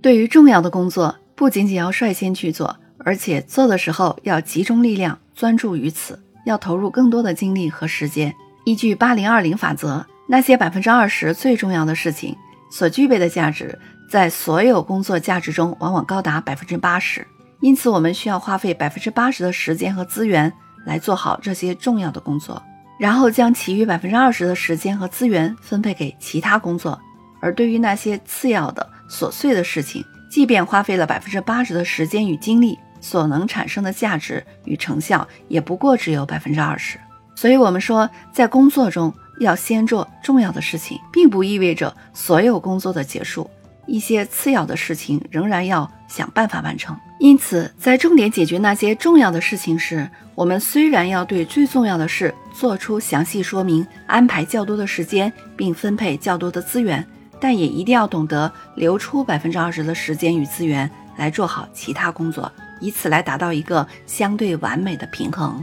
对于重要的工作，不仅仅要率先去做，而且做的时候要集中力量，专注于此，要投入更多的精力和时间。依据八零二零法则，那些百分之二十最重要的事情所具备的价值，在所有工作价值中往往高达百分之八十。因此，我们需要花费百分之八十的时间和资源来做好这些重要的工作，然后将其余百分之二十的时间和资源分配给其他工作。而对于那些次要的、琐碎的事情，即便花费了百分之八十的时间与精力，所能产生的价值与成效也不过只有百分之二十。所以，我们说，在工作中要先做重要的事情，并不意味着所有工作的结束。一些次要的事情仍然要想办法完成。因此，在重点解决那些重要的事情时，我们虽然要对最重要的事做出详细说明，安排较多的时间，并分配较多的资源，但也一定要懂得留出百分之二十的时间与资源来做好其他工作，以此来达到一个相对完美的平衡。